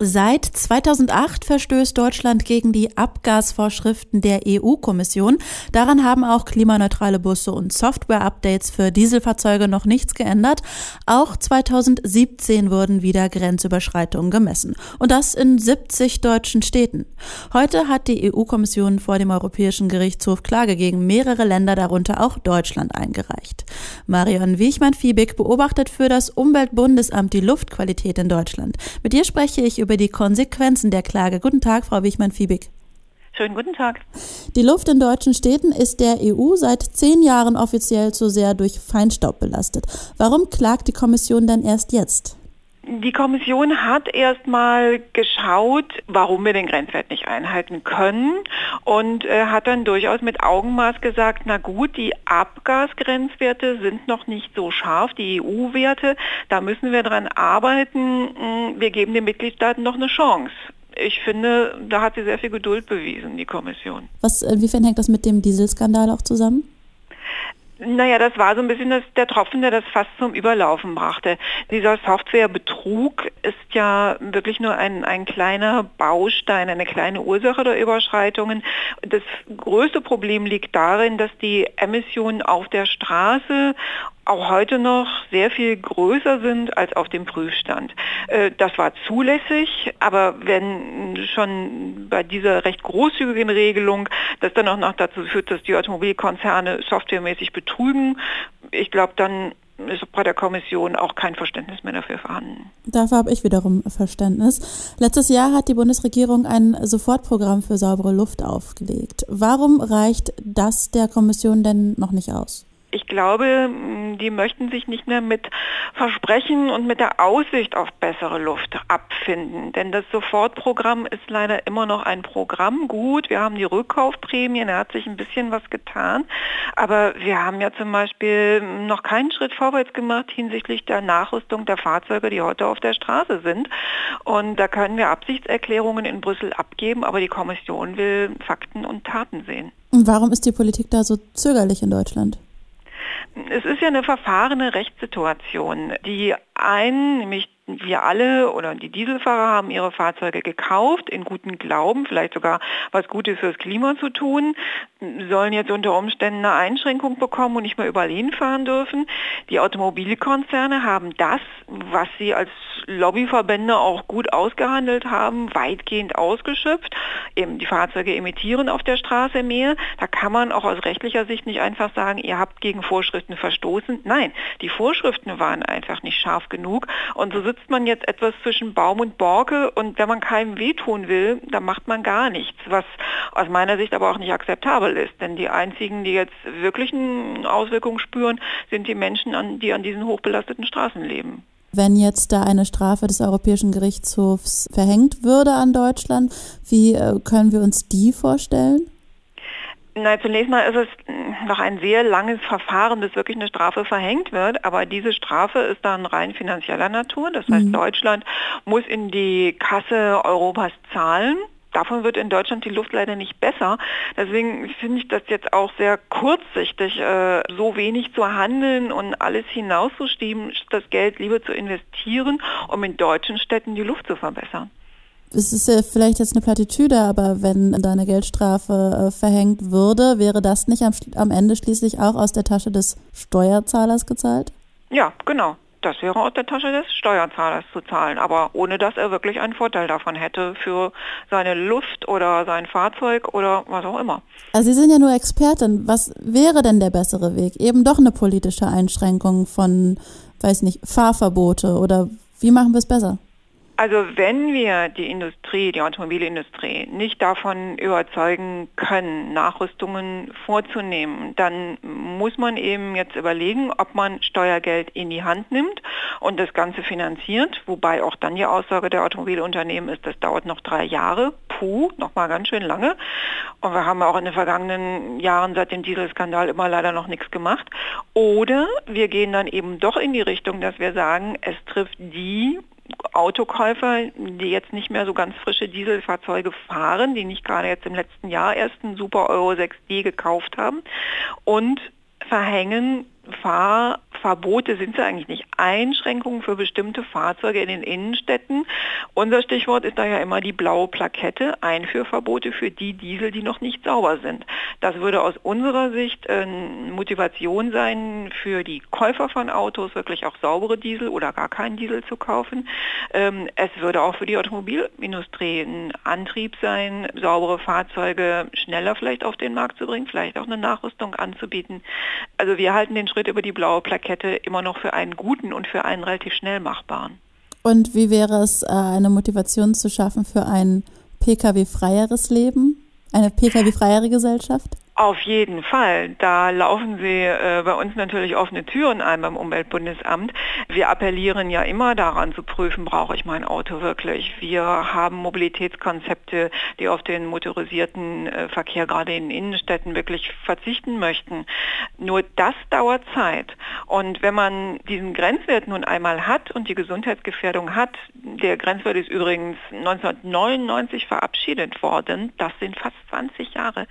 Seit 2008 verstößt Deutschland gegen die Abgasvorschriften der EU-Kommission. Daran haben auch klimaneutrale Busse und Software-Updates für Dieselfahrzeuge noch nichts geändert. Auch 2017 wurden wieder Grenzüberschreitungen gemessen. Und das in 70 deutschen Städten. Heute hat die EU-Kommission vor dem Europäischen Gerichtshof Klage gegen mehrere Länder, darunter auch Deutschland, eingereicht. Marion Wiechmann-Fiebig beobachtet für das Umweltbundesamt die Luftqualität in Deutschland. Mit ihr spreche ich über über die Konsequenzen der Klage. Guten Tag, Frau Wichmann-Fiebig. Schönen guten Tag. Die Luft in deutschen Städten ist der EU seit zehn Jahren offiziell zu sehr durch Feinstaub belastet. Warum klagt die Kommission denn erst jetzt? Die Kommission hat erstmal geschaut, warum wir den Grenzwert nicht einhalten können und äh, hat dann durchaus mit Augenmaß gesagt, na gut, die Abgasgrenzwerte sind noch nicht so scharf, die EU-Werte, da müssen wir dran arbeiten, hm, wir geben den Mitgliedstaaten noch eine Chance ich finde, da hat sie sehr viel Geduld bewiesen, die Kommission. Was, inwiefern hängt das mit dem Dieselskandal auch zusammen? Naja, das war so ein bisschen das, der Tropfen, der das fast zum Überlaufen brachte. Dieser Softwarebetrug ist ja wirklich nur ein, ein kleiner Baustein, eine kleine Ursache der Überschreitungen. Das größte Problem liegt darin, dass die Emissionen auf der Straße auch heute noch sehr viel größer sind als auf dem Prüfstand. Äh, das war zulässig, aber wenn schon bei dieser recht großzügigen Regelung das dann auch noch dazu führt, dass die Automobilkonzerne softwaremäßig betrügen, ich glaube, dann ist bei der Kommission auch kein Verständnis mehr dafür vorhanden. Dafür habe ich wiederum Verständnis. Letztes Jahr hat die Bundesregierung ein Sofortprogramm für saubere Luft aufgelegt. Warum reicht das der Kommission denn noch nicht aus? Ich glaube, die möchten sich nicht mehr mit Versprechen und mit der Aussicht auf bessere Luft abfinden. Denn das Sofortprogramm ist leider immer noch ein Programm. Gut, wir haben die Rückkaufprämien, da hat sich ein bisschen was getan. Aber wir haben ja zum Beispiel noch keinen Schritt vorwärts gemacht hinsichtlich der Nachrüstung der Fahrzeuge, die heute auf der Straße sind. Und da können wir Absichtserklärungen in Brüssel abgeben, aber die Kommission will Fakten und Taten sehen. Und warum ist die Politik da so zögerlich in Deutschland? Es ist ja eine verfahrene Rechtssituation. Die einen, nämlich wir alle oder die Dieselfahrer haben ihre Fahrzeuge gekauft, in gutem Glauben, vielleicht sogar was Gutes fürs Klima zu tun, sollen jetzt unter Umständen eine Einschränkung bekommen und nicht mehr überall hinfahren dürfen. Die Automobilkonzerne haben das, was sie als Lobbyverbände auch gut ausgehandelt haben, weitgehend ausgeschöpft. Eben die Fahrzeuge emittieren auf der Straße mehr. Da kann man auch aus rechtlicher Sicht nicht einfach sagen, ihr habt gegen Vorschriften verstoßen. Nein, die Vorschriften waren einfach nicht scharf genug und so sitzt man jetzt etwas zwischen Baum und Borke und wenn man keinem wehtun will, dann macht man gar nichts, was aus meiner Sicht aber auch nicht akzeptabel ist. Denn die einzigen, die jetzt wirklichen Auswirkungen spüren, sind die Menschen, die an diesen hochbelasteten Straßen leben. Wenn jetzt da eine Strafe des Europäischen Gerichtshofs verhängt würde an Deutschland, wie äh, können wir uns die vorstellen? Na, zunächst mal ist es noch ein sehr langes Verfahren, bis wirklich eine Strafe verhängt wird. Aber diese Strafe ist dann rein finanzieller Natur. Das heißt, mhm. Deutschland muss in die Kasse Europas zahlen. Davon wird in Deutschland die Luft leider nicht besser. Deswegen finde ich das jetzt auch sehr kurzsichtig, äh, so wenig zu handeln und alles hinauszuschieben, das Geld lieber zu investieren, um in deutschen Städten die Luft zu verbessern es ist ja vielleicht jetzt eine Plattitüde, aber wenn da eine Geldstrafe äh, verhängt würde, wäre das nicht am, am Ende schließlich auch aus der Tasche des Steuerzahlers gezahlt? Ja, genau. Das wäre aus der Tasche des Steuerzahlers zu zahlen, aber ohne dass er wirklich einen Vorteil davon hätte für seine Luft oder sein Fahrzeug oder was auch immer. Also Sie sind ja nur Expertin. Was wäre denn der bessere Weg? Eben doch eine politische Einschränkung von, weiß nicht, Fahrverbote oder wie machen wir es besser? Also wenn wir die Industrie, die Automobilindustrie nicht davon überzeugen können, Nachrüstungen vorzunehmen, dann muss man eben jetzt überlegen, ob man Steuergeld in die Hand nimmt und das Ganze finanziert, wobei auch dann die Aussage der Automobilunternehmen ist, das dauert noch drei Jahre, puh, noch mal ganz schön lange. Und wir haben auch in den vergangenen Jahren seit dem Dieselskandal immer leider noch nichts gemacht. Oder wir gehen dann eben doch in die Richtung, dass wir sagen, es trifft die Autokäufer, die jetzt nicht mehr so ganz frische Dieselfahrzeuge fahren, die nicht gerade jetzt im letzten Jahr erst einen Super Euro 6D gekauft haben und verhängen Fahr Verbote sind sie eigentlich nicht. Einschränkungen für bestimmte Fahrzeuge in den Innenstädten. Unser Stichwort ist da ja immer die blaue Plakette, Einführverbote für die Diesel, die noch nicht sauber sind. Das würde aus unserer Sicht eine Motivation sein, für die Käufer von Autos wirklich auch saubere Diesel oder gar keinen Diesel zu kaufen. Ähm, es würde auch für die Automobilindustrie ein Antrieb sein, saubere Fahrzeuge schneller vielleicht auf den Markt zu bringen, vielleicht auch eine Nachrüstung anzubieten. Also wir halten den Schritt über die blaue Plakette immer noch für einen guten und für einen relativ schnell machbaren. Und wie wäre es, äh, eine Motivation zu schaffen für ein Pkw-freieres Leben? Eine Pkw-freiere Gesellschaft? Auf jeden Fall. Da laufen Sie äh, bei uns natürlich offene Türen ein beim Umweltbundesamt. Wir appellieren ja immer daran zu prüfen, brauche ich mein Auto wirklich. Wir haben Mobilitätskonzepte, die auf den motorisierten äh, Verkehr gerade in Innenstädten wirklich verzichten möchten. Nur das dauert Zeit. Und wenn man diesen Grenzwert nun einmal hat und die Gesundheitsgefährdung hat, der Grenzwert ist übrigens 1999 verabschiedet worden, das sind fast 20 Jahre.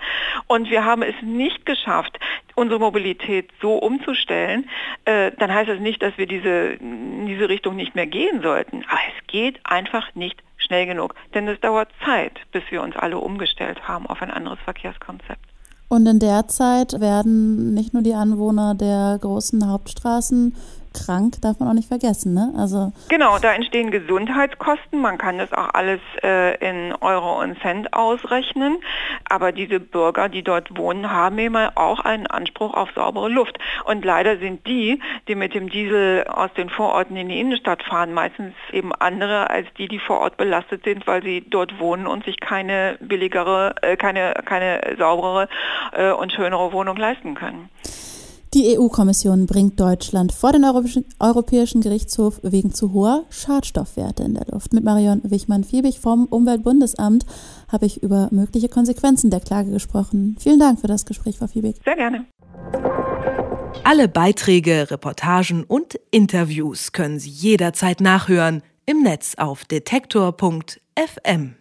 Und wir haben es nicht geschafft, unsere Mobilität so umzustellen, äh, dann heißt das nicht, dass wir diese, in diese Richtung nicht mehr gehen sollten. Aber es geht einfach nicht schnell genug. Denn es dauert Zeit, bis wir uns alle umgestellt haben auf ein anderes Verkehrskonzept. Und in der Zeit werden nicht nur die Anwohner der großen Hauptstraßen krank, darf man auch nicht vergessen. Ne? Also genau, da entstehen Gesundheitskosten. Man kann das auch alles äh, in Euro und Cent ausrechnen. Aber diese Bürger, die dort wohnen, haben immer auch einen Anspruch auf saubere Luft. Und leider sind die, die mit dem Diesel aus den Vororten in die Innenstadt fahren, meistens eben andere als die, die vor Ort belastet sind, weil sie dort wohnen und sich keine billigere, äh, keine, keine sauberere äh, und schönere Wohnung leisten können. Die EU-Kommission bringt Deutschland vor den Europäischen Gerichtshof wegen zu hoher Schadstoffwerte in der Luft. Mit Marion Wichmann-Fiebig vom Umweltbundesamt habe ich über mögliche Konsequenzen der Klage gesprochen. Vielen Dank für das Gespräch, Frau Fiebig. Sehr gerne. Alle Beiträge, Reportagen und Interviews können Sie jederzeit nachhören im Netz auf detektor.fm.